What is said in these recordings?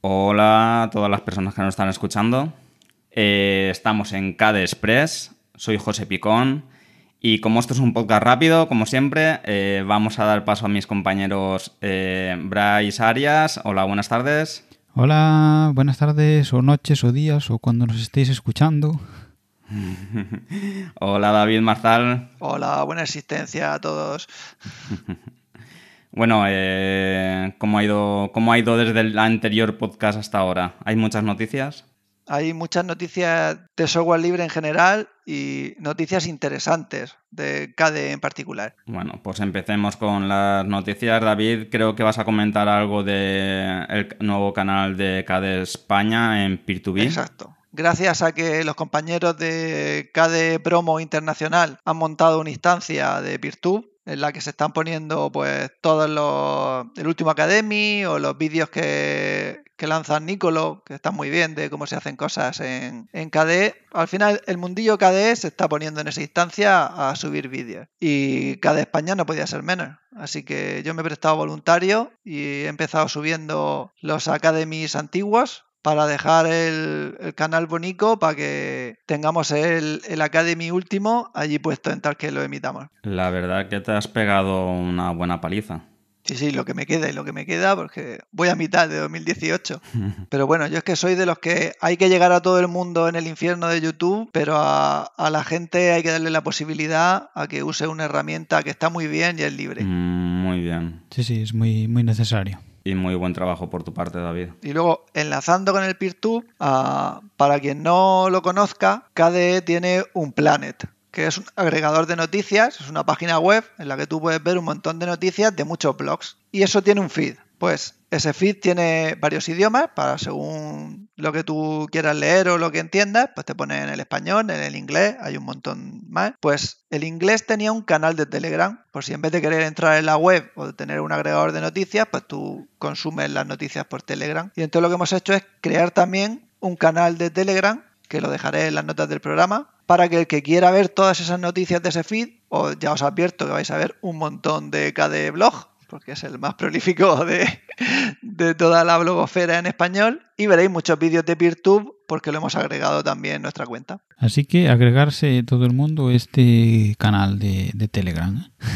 Hola a todas las personas que nos están escuchando. Eh, estamos en KD Express. Soy José Picón. Y como esto es un podcast rápido, como siempre, eh, vamos a dar paso a mis compañeros eh, Bryce Arias. Hola, buenas tardes. Hola, buenas tardes, o noches, o días, o cuando nos estéis escuchando. Hola, David Marzal. Hola, buena existencia a todos. bueno, eh, ¿cómo, ha ido, ¿cómo ha ido desde el anterior podcast hasta ahora? ¿Hay muchas noticias? Hay muchas noticias de software libre en general y noticias interesantes de KDE en particular. Bueno, pues empecemos con las noticias. David, creo que vas a comentar algo del nuevo canal de KDE España en Peer2B. Exacto. Gracias a que los compañeros de KDE Promo Internacional han montado una instancia de PeerTube en la que se están poniendo pues todos los el último Academy o los vídeos que, que lanza Nicolo, que están muy bien de cómo se hacen cosas en, en KDE. Al final, el mundillo KDE se está poniendo en esa instancia a subir vídeos. Y KDE España no podía ser menos. Así que yo me he prestado voluntario y he empezado subiendo los Academies antiguos para dejar el, canal bonito para que tengamos el, el, Academy último allí puesto en tal que lo emitamos. La verdad que te has pegado una buena paliza. Sí, sí, lo que me queda y lo que me queda, porque voy a mitad de 2018. Pero bueno, yo es que soy de los que hay que llegar a todo el mundo en el infierno de YouTube, pero a, a la gente hay que darle la posibilidad a que use una herramienta que está muy bien y es libre. Mm, muy bien. Sí, sí, es muy, muy necesario. Y muy buen trabajo por tu parte, David. Y luego, enlazando con el PeerTube, uh, para quien no lo conozca, KDE tiene un Planet, que es un agregador de noticias, es una página web en la que tú puedes ver un montón de noticias de muchos blogs. Y eso tiene un feed. Pues ese feed tiene varios idiomas para según lo que tú quieras leer o lo que entiendas, pues te pone en el español, en el inglés, hay un montón más. Pues el inglés tenía un canal de Telegram, por si en vez de querer entrar en la web o de tener un agregador de noticias, pues tú consumes las noticias por Telegram. Y entonces lo que hemos hecho es crear también un canal de Telegram, que lo dejaré en las notas del programa, para que el que quiera ver todas esas noticias de ese feed, o ya os advierto que vais a ver un montón de KDE blog, porque es el más prolífico de, de, toda la blogosfera en español. Y veréis muchos vídeos de PeerTube porque lo hemos agregado también en nuestra cuenta. Así que agregarse todo el mundo este canal de, de Telegram. ¿eh?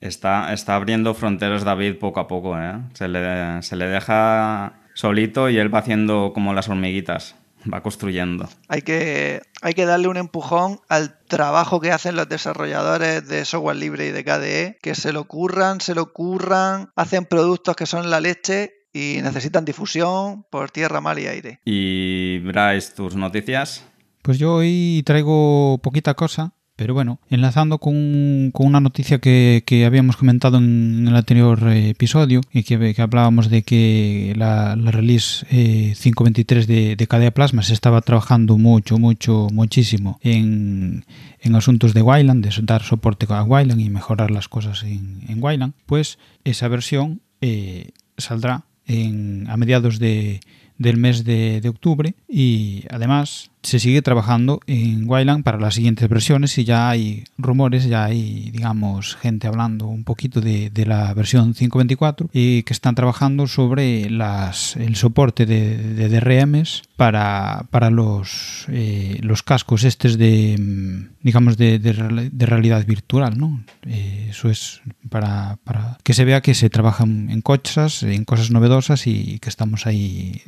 Está, está abriendo fronteras David poco a poco. ¿eh? Se, le, se le deja solito y él va haciendo como las hormiguitas va construyendo. Hay que, hay que darle un empujón al trabajo que hacen los desarrolladores de software libre y de KDE, que se lo curran, se lo curran, hacen productos que son la leche y necesitan difusión por tierra, mar y aire. ¿Y Bryce, tus noticias? Pues yo hoy traigo poquita cosa. Pero bueno, enlazando con, con una noticia que, que, habíamos comentado en el anterior episodio y que, que hablábamos de que la, la release eh, 5.23 de, de KDE Plasma se estaba trabajando mucho, mucho, muchísimo en, en asuntos de Wayland, de dar soporte a Wayland y mejorar las cosas en, en Wayland, pues esa versión eh, saldrá en, a mediados de, del mes de, de, octubre y además se sigue trabajando en Wayland para las siguientes versiones y ya hay rumores, ya hay digamos gente hablando un poquito de, la versión 5.24 y que están trabajando sobre las, el soporte de, de DRMs para, los, eh, los cascos estos de digamos de, realidad virtual, ¿no? Eh, eso es para, que se vea que se trabaja en cosas, en cosas novedosas y que estamos ahí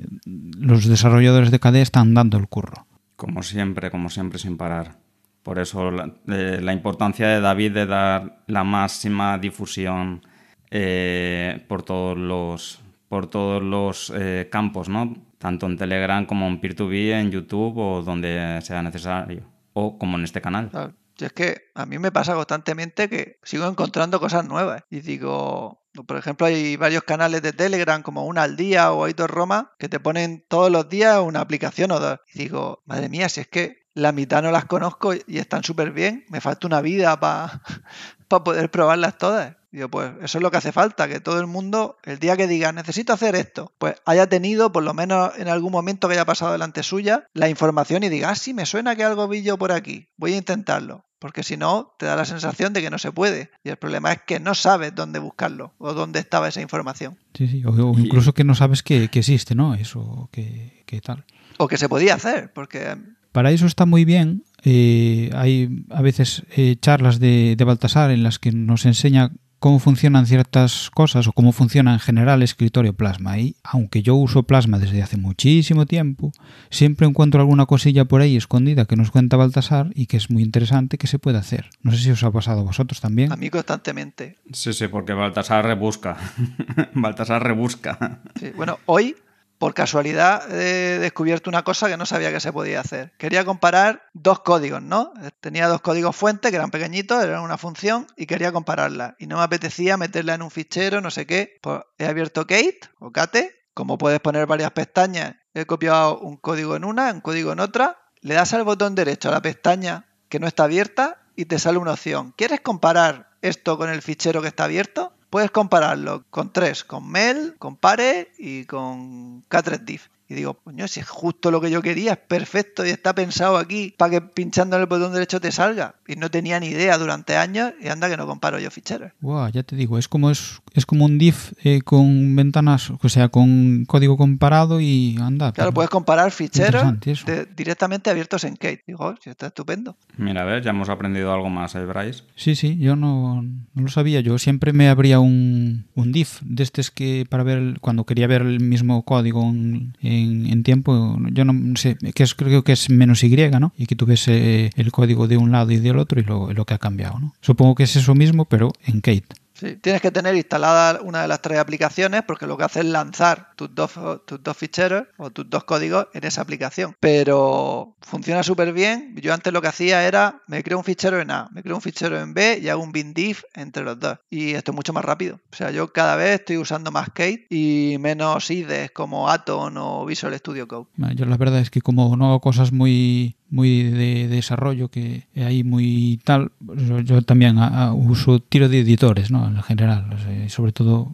los desarrolladores de KDE están dando el curro. Como siempre, como siempre, sin parar. Por eso la, eh, importancia de David de dar la máxima difusión eh, por todos los, por todos los eh, campos, ¿no? Tanto en Telegram como en Peer2B, en YouTube o donde sea necesario. O como en este canal. Claro. Es que a mí me pasa constantemente que sigo encontrando cosas nuevas. Y digo, por ejemplo, hay varios canales de Telegram, como una al día o Aitor Roma, que te ponen todos los días una aplicación o dos. Y digo, madre mía, si es que la mitad no las conozco y están súper bien, me falta una vida para pa poder probarlas todas. Digo, pues eso es lo que hace falta, que todo el mundo, el día que diga necesito hacer esto, pues haya tenido, por lo menos en algún momento que haya pasado delante suya, la información y diga, ah, sí, me suena que algo vi yo por aquí, voy a intentarlo. Porque si no, te da la sensación de que no se puede. Y el problema es que no sabes dónde buscarlo o dónde estaba esa información. Sí, sí, o, o incluso que no sabes que, que existe, ¿no? Eso, que, que tal. O que se podía hacer, porque Para eso está muy bien. eh, hay a veces eh, charlas de, de Baltasar en las que nos enseña cómo funcionan ciertas cosas o cómo funciona en general el escritorio Plasma. Y aunque yo uso Plasma desde hace muchísimo tiempo, siempre encuentro alguna cosilla por ahí escondida que nos cuenta Baltasar y que es muy interesante que se puede hacer. No sé si os ha pasado a vosotros también. a mí constantemente. Sí, sí, porque Baltasar rebusca. Baltasar rebusca. Sí, Bueno, hoy, por casualidad, he descubierto una cosa que no sabía que se podía hacer. Quería comparar dos códigos, ¿no? Tenía dos códigos fuentes que eran pequeñitos, eran una función y quería compararla. Y no me apetecía meterla en un fichero, no sé qué. Pues he abierto Kate o Kate. Como puedes poner varias pestañas, he copiado un código en una, un código en otra. Le das al botón derecho a la pestaña que no está abierta y te sale una opción. ¿Quieres comparar esto con el fichero que está abierto? Puedes compararlo con tres, con Mel, con Pare y con K3diff. Y digo, coño, si es justo lo que yo quería, es perfecto y está pensado aquí para que pinchando en el botón derecho te salga. Y no tenía ni idea durante años y anda que no comparo yo ficheros. Buah, ya te digo, es como es, es como un div eh, con ventanas, o sea, con código comparado y anda. Claro, pero- puedes comparar ficheros de- directamente abiertos en Kate. Digo, "Oh, sí, está estupendo. Mira, a ver, ya hemos aprendido algo más, ¿eh, Bryce? Sí, sí, yo no, no lo sabía. Yo siempre me abría un, un div de estos que para ver, el- cuando quería ver el mismo código en, en- en tiempo, yo no sé, que es, creo que es menos Y, ¿no? Y que tú ves eh, el código de un lado y del otro y lo, lo que ha cambiado, ¿no? Supongo que es eso mismo, pero en Kate. Tienes que tener instalada una de las tres aplicaciones porque lo que hace es lanzar tus dos, tus dos ficheros o tus dos códigos en esa aplicación. Pero funciona súper bien. Yo antes lo que hacía era, me creo un fichero en A, me creo un fichero en B y hago un bin diff entre los dos. Y esto es mucho más rápido. O sea, yo cada vez estoy usando más Kate y menos IDEs como Atom o Visual Studio Code. Yo la verdad es que como no hago cosas muy muy de, de desarrollo que ahí muy tal yo, yo también a- uso tiro de editores no en general sobre todo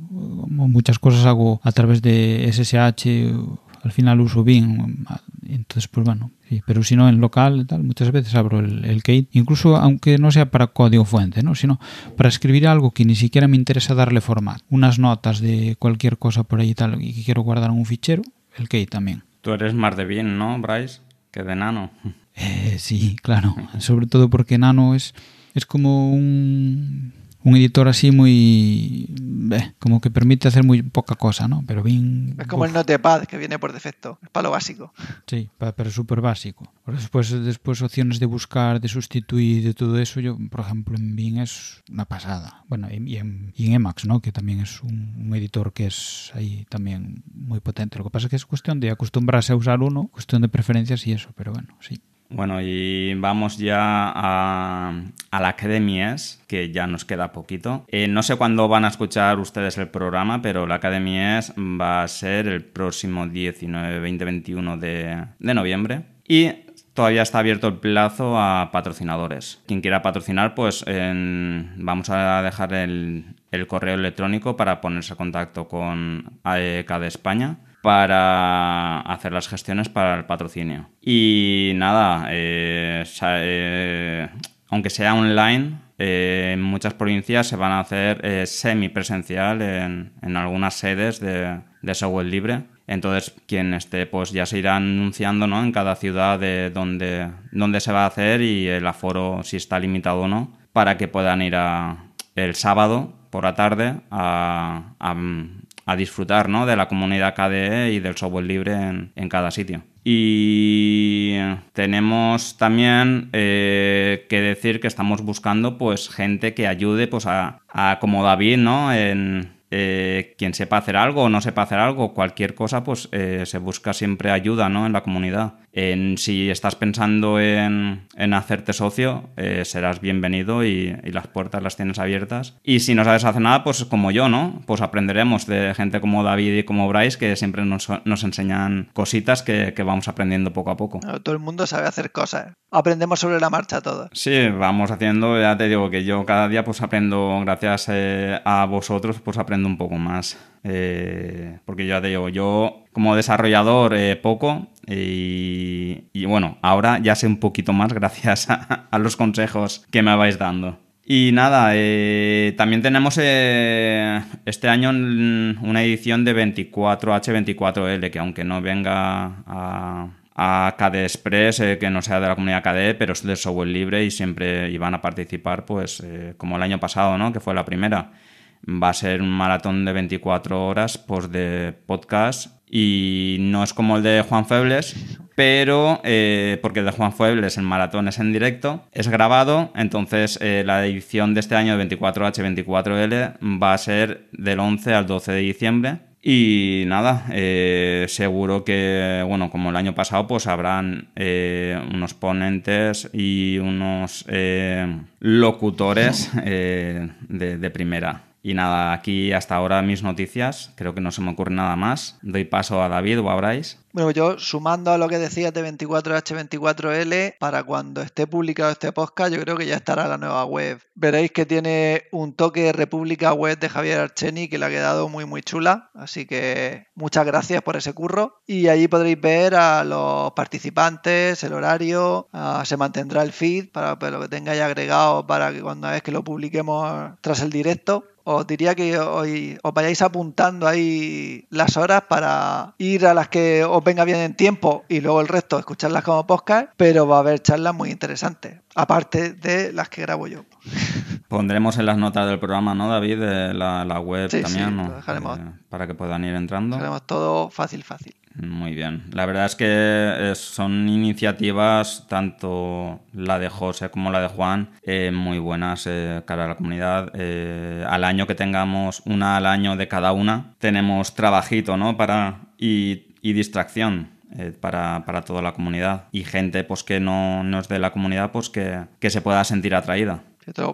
muchas cosas hago a través de SSH al final uso bien entonces pues bueno pero si no en local tal muchas veces abro el, el Kate incluso aunque no sea para código fuente no sino para escribir algo que ni siquiera me interesa darle formato unas notas de cualquier cosa por ahí tal y que quiero guardar en un fichero el Kate también Tú eres más de bien, ¿no, Bryce? Que de nano. Eh, sí, claro. Sobre todo porque Nano es, es como un, un editor así muy... eh, como que permite hacer muy poca cosa, ¿no? Pero bien... Es como el uf, Notepad que viene por defecto, es para lo básico. Sí, pero súper básico. Después, después opciones de buscar, de sustituir, de todo eso, yo, por ejemplo, en Bing es una pasada. Bueno, y y en, y en Emacs, ¿no? Que también es un, un editor que es ahí también muy potente. Lo que pasa es que es cuestión de acostumbrarse a usar uno, cuestión de preferencias y eso, pero bueno, sí. Bueno, y vamos ya a, a la Academies, que ya nos queda poquito. Eh, no sé cuándo van a escuchar ustedes el programa, pero la Academies va a ser el próximo 19, 20, 21 de, noviembre. Y todavía está abierto el plazo a patrocinadores. Quien quiera patrocinar, pues vamos a dejar el, el correo electrónico para ponerse en contacto con AEK de España para hacer las gestiones para el patrocinio. Y nada, eh, eh, aunque sea online, eh, en muchas provincias se van a hacer semipresencial en, en algunas sedes de, de software libre. Entonces, quien esté, pues ya se irá anunciando ¿no? en cada ciudad de dónde, dónde se va a hacer y el aforo, si está limitado o no, para que puedan ir a, el sábado por la tarde a, a disfrutar ¿no? de la comunidad KDE y del software libre en, en cada sitio. Y tenemos también eh, que decir que estamos buscando pues gente que ayude pues a, a como David, ¿no? En, eh, quien sepa hacer algo o no sepa hacer algo, cualquier cosa, pues eh, se busca siempre ayuda ¿no? en la comunidad. En, si estás pensando en, en hacerte socio, eh, serás bienvenido y, y las puertas las tienes abiertas. Y si no sabes hacer nada, pues como yo, ¿no? Pues aprenderemos de gente como David y como Bryce, que siempre nos, nos enseñan cositas que, que vamos aprendiendo poco a poco. No, Todo el mundo sabe hacer cosas. Aprendemos sobre la marcha todos. Sí, vamos haciendo, ya te digo que yo cada día pues aprendo, gracias eh, a vosotros, pues aprendo un poco más. Eh, porque ya te digo, yo como desarrollador eh, poco, y, bueno, ahora ya sé un poquito más gracias a, los consejos que me vais dando. Y nada, eh, también tenemos eh, este año una edición de 24H24L, que aunque no venga a, a KDE Express, eh, que no sea de la comunidad KDE, pero es de software libre y siempre iban a participar, pues como el año pasado, ¿no? Que fue la primera. Va a ser un maratón de 24 horas pues, de podcast y no es como el de Juan Febles, pero eh, porque el de Juan Febles el maratón es en directo, es grabado, entonces eh, la edición de este año de 24H24L va a ser del 11 al 12 de diciembre. Y nada, eh, seguro que, bueno, como el año pasado, pues habrán unos ponentes y unos locutores de primera. Y nada, aquí hasta ahora mis noticias. Creo que no se me ocurre nada más. Doy paso a David o a Bryce. Bueno, yo sumando a lo que decías de 24H24L, para cuando esté publicado este podcast, yo creo que ya estará la nueva web. Veréis que tiene un toque República Web de Javier Archeni que le ha quedado muy muy chula. Así que muchas gracias por ese curro. Y allí podréis ver a los participantes, el horario, se mantendrá el feed para, para lo que tengáis agregado para que cuando vez que lo publiquemos tras el directo os diría que hoy os vayáis apuntando ahí las horas para ir a las que os venga bien en tiempo y luego el resto escucharlas como podcast, pero va a haber charlas muy interesantes, aparte de las que grabo yo. Pondremos en las notas del programa, ¿no, David? la, web también, ¿no? dejaremos, eh, para que puedan ir entrando. Dejaremos todo fácil, fácil. Muy bien. La verdad es que eh, son iniciativas, tanto la de José como la de Juan, eh, muy buenas cara a la comunidad. al año que tengamos una al año de cada una, tenemos trabajito, ¿no? Para, y, distracción. para, toda la comunidad y gente pues que no, no es de la comunidad pues que, que se pueda sentir atraída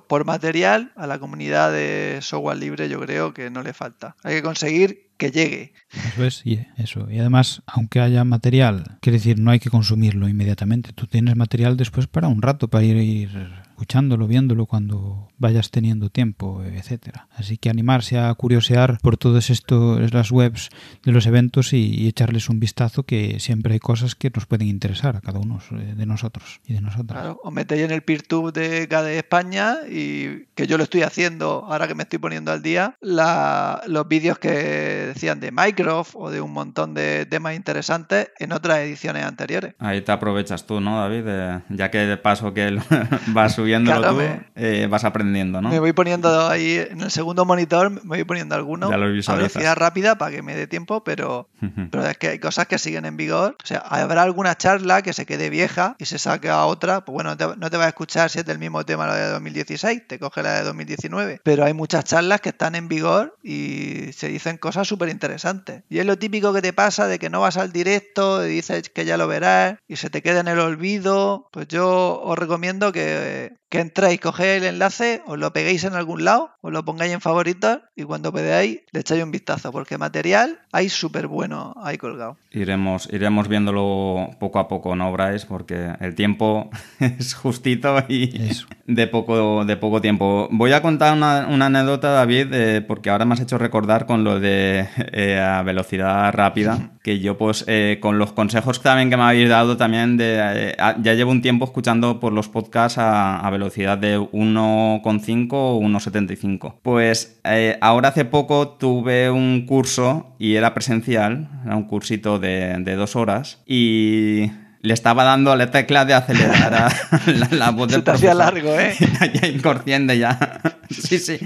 por material, a la comunidad de software libre yo creo que no le falta. Hay que conseguir que llegue. Eso es, y eso. Y además, aunque haya material, quiere decir, no hay que consumirlo inmediatamente. Tú tienes material después para un rato, para ir, ir escuchándolo, viéndolo cuando vayas teniendo tiempo, etcétera. Así que animarse a curiosear por todas estas las webs de los eventos y, echarles un vistazo que siempre hay cosas que nos pueden interesar a cada uno de nosotros y de nosotras. Claro, os metéis en el PeerTube de KDE España y que yo lo estoy haciendo ahora que me estoy poniendo al día, los vídeos que decían de Microsoft o de un montón de temas interesantes en otras ediciones anteriores. Ahí te aprovechas tú, ¿no, David? ya que de paso que vas subiéndolo tú, eh, vas aprendiendo, ¿no? Me voy poniendo ahí en el segundo monitor, me voy poniendo algunos a velocidad rápida para que me dé tiempo, pero, pero es que hay cosas que siguen en vigor. O sea, habrá alguna charla que se quede vieja y se saque a otra, pues bueno, no te, va a escuchar si es del mismo tema la de 2016, te coge la de 2019, pero hay muchas charlas que están en vigor y se dicen cosas súper interesantes. Y es lo típico que te pasa de que no vas al directo y dices que ya lo verás y se te queda en el olvido. Pues yo os recomiendo que que entráis, cogéis el enlace, os lo peguéis en algún lado, os lo pongáis en favoritos y cuando podáis le echáis un vistazo, porque material hay súper bueno ahí colgado. Iremos, iremos viéndolo poco a poco, ¿no, Bryce? Porque el tiempo es justito y de poco, de poco tiempo. Voy a contar una, anécdota, David, eh, porque ahora me has hecho recordar con lo de eh, a velocidad rápida, que yo pues eh, con los consejos también que me habéis dado también, de, ya llevo un tiempo escuchando por los podcasts a, a velocidad de 1,5 o 1,75. Pues eh, ahora hace poco tuve un curso y era presencial, era un cursito de, dos horas y le estaba dando a la tecla de acelerar a la, voz del Se te hacía largo, ¿eh? ya inconsciente ya. sí, sí.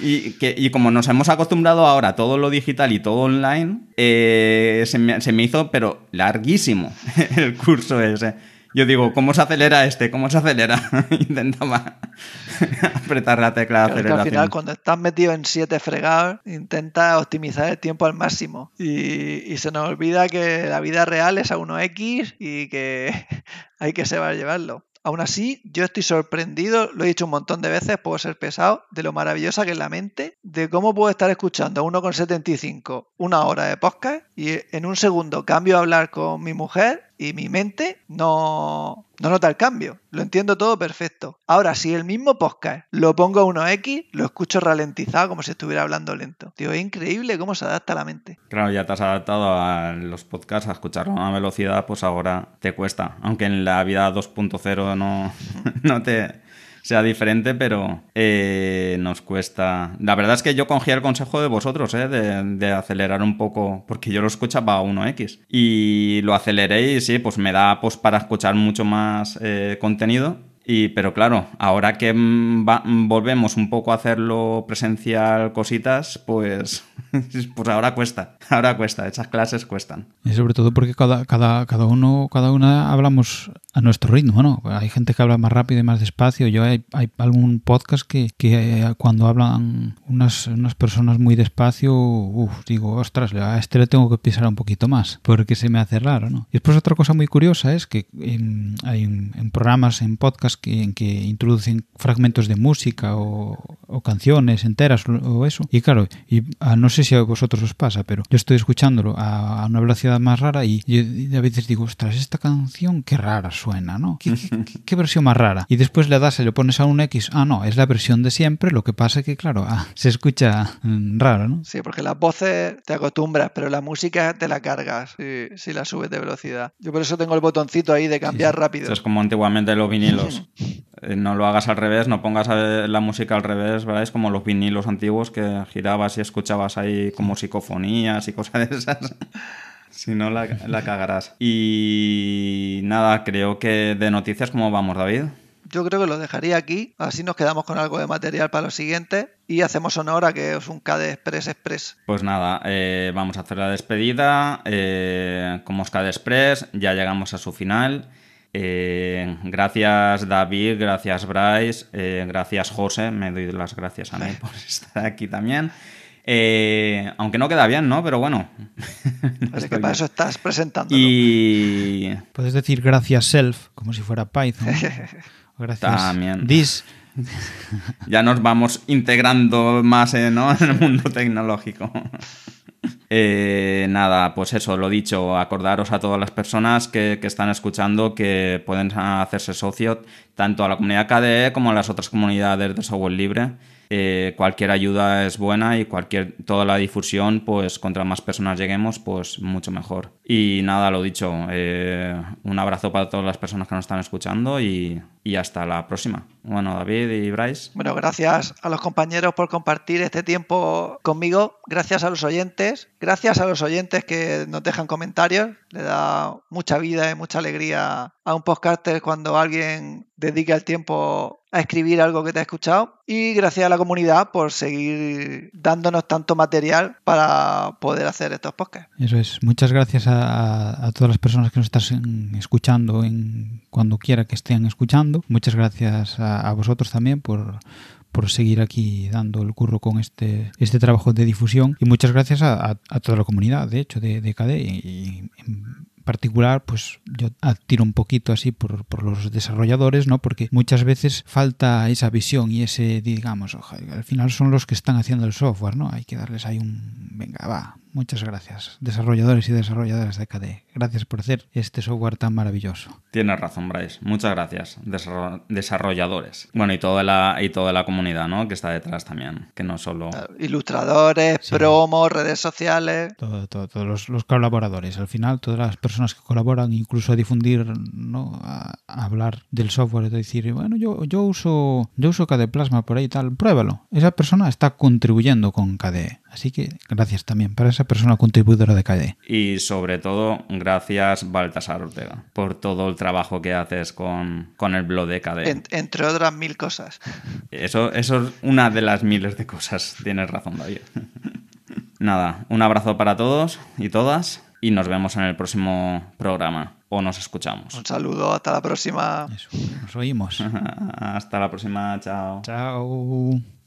y, que, y, como nos hemos acostumbrado ahora a todo lo digital y todo online, eh, se, me, se me hizo, pero larguísimo el curso ese. Yo digo, ¿cómo se acelera este? ¿Cómo se acelera? Intentaba apretar la tecla de aceleración. al final, cuando estás metido en siete fregados, intenta optimizar el tiempo al máximo. Y, se nos olvida que la vida real es a 1x y que hay que saber llevarlo. Aún así, yo estoy sorprendido, lo he dicho un montón de veces, puedo ser pesado, de lo maravillosa que es la mente, de cómo puedo estar escuchando a 1,75 una hora de podcast y en un segundo cambio a hablar con mi mujer y mi mente no, no nota el cambio. Lo entiendo todo perfecto. Ahora, si el mismo podcast lo pongo a 1x, lo escucho ralentizado como si estuviera hablando lento. Tío, es increíble cómo se adapta la mente. Claro, ya te has adaptado a los podcasts, a escucharlo a una velocidad, pues ahora te cuesta. Aunque en la vida 2.0 no, no te sea diferente, pero eh, nos cuesta. La verdad es que yo cogí el consejo de vosotros, eh, de, acelerar un poco, porque yo lo escuchaba a 1x y lo aceleré y sí, pues me da pues, para escuchar mucho más eh, contenido. Y, pero claro, ahora que volvemos un poco a hacerlo presencial cositas, pues pues ahora cuesta, ahora cuesta, esas clases cuestan. Y sobre todo porque cada, cada, cada uno, cada una hablamos a nuestro ritmo, ¿no? Hay gente que habla más rápido y más despacio. Yo hay, hay algún podcast que, que eh, cuando hablan unas, unas personas muy despacio, uff, digo, ostras, a este le tengo que pisar un poquito más, porque se me hace raro, ¿no? Y después otra cosa muy curiosa es que hay en, programas, en podcast que, en que introducen fragmentos de música o, o canciones enteras o, eso. Y claro, y a no sé si a vosotros os pasa, pero yo estoy escuchándolo a, una velocidad más rara y, a veces digo, ostras, esta canción qué rara suena, ¿no? ¿Qué, versión más rara? Y después le das y le pones a un X, ah, no, es la versión de siempre, lo que pasa es que, claro, ah, se escucha mm, raro, ¿no? Sí, porque las voces te acostumbras, pero la música te la cargas si, la subes de velocidad. Yo por eso tengo el botoncito ahí de cambiar rápido. es como antiguamente los vinilos. Eh, no lo hagas al revés, no pongas la música al revés, ¿verdad? Es como los vinilos antiguos que girabas y escuchabas ahí como psicofonías y cosas de esas. Si no, la, la cagarás. Y nada, creo que de noticias, ¿cómo vamos, David? Yo creo que lo dejaría aquí, así nos quedamos con algo de material para lo siguiente y hacemos honor a que es un KD Express Express. Pues nada, eh, vamos a hacer la despedida. Eh, como es KD Express, ya llegamos a su final. Eh, gracias David, gracias Bryce, gracias José, me doy las gracias a mí por estar aquí también. Eh, aunque no queda bien, ¿no? Pero bueno. Así que para eso estás presentando. Y. Puedes decir gracias self, como si fuera Python. Gracias. También. This. ya nos vamos integrando más eh, en el mundo tecnológico. Eh, nada, pues eso, lo dicho, acordaros a todas las personas que, que, están escuchando que pueden hacerse socios tanto a la comunidad KDE como a las otras comunidades de software libre. Eh, cualquier ayuda es buena y cualquier toda la difusión, pues contra más personas lleguemos, pues mucho mejor. Y nada, lo dicho, eh, un abrazo para todas las personas que nos están escuchando y, y hasta la próxima. Bueno, David y Bryce. Bueno, gracias a los compañeros por compartir este tiempo conmigo. Gracias a los oyentes. Gracias a los oyentes que nos dejan comentarios. Le da mucha vida y mucha alegría a un podcaster cuando alguien dedica el tiempo a escribir algo que te ha escuchado. Y gracias a la comunidad por seguir dándonos tanto material para poder hacer estos podcasts. Eso es. Muchas gracias a, todas las personas que nos están escuchando en cuando quiera que estén escuchando. Muchas gracias a, vosotros también por, por seguir aquí dando el curro con este, este trabajo de difusión y muchas gracias a, toda la comunidad, de hecho, de, de KDE y, particular, pues yo tiro un poquito así por, por, los desarrolladores, ¿no? Porque muchas veces falta esa visión y ese, digamos, al final son los que están haciendo el software, ¿no? Hay que darles ahí un, venga, va, Muchas gracias, desarrolladores y desarrolladoras de KDE. Gracias por hacer este software tan maravilloso. Tienes razón, Bryce. Muchas gracias, desarrolladores. Bueno, y toda la, y toda la comunidad, ¿no? Que está detrás también, que no solo... Ilustradores, promos, redes sociales... Todos los, colaboradores. Al final, todas las personas que colaboran, incluso a difundir, ¿no? A, hablar del software, es decir, bueno, yo, yo uso yo uso KDE Plasma por ahí y tal, pruébalo. Esa persona está contribuyendo con KDE. Así que gracias también para esa persona contribuidora de KDE. Y sobre todo, gracias Baltasar Ortega por todo el trabajo que haces con, el blog de KDE. entre otras mil cosas. Eso, eso es una de las miles de cosas. Tienes razón, David. Nada, un abrazo para todos y todas y nos vemos en el próximo programa o nos escuchamos. Un saludo, hasta la próxima. nos oímos. hasta la próxima, chao. Chao.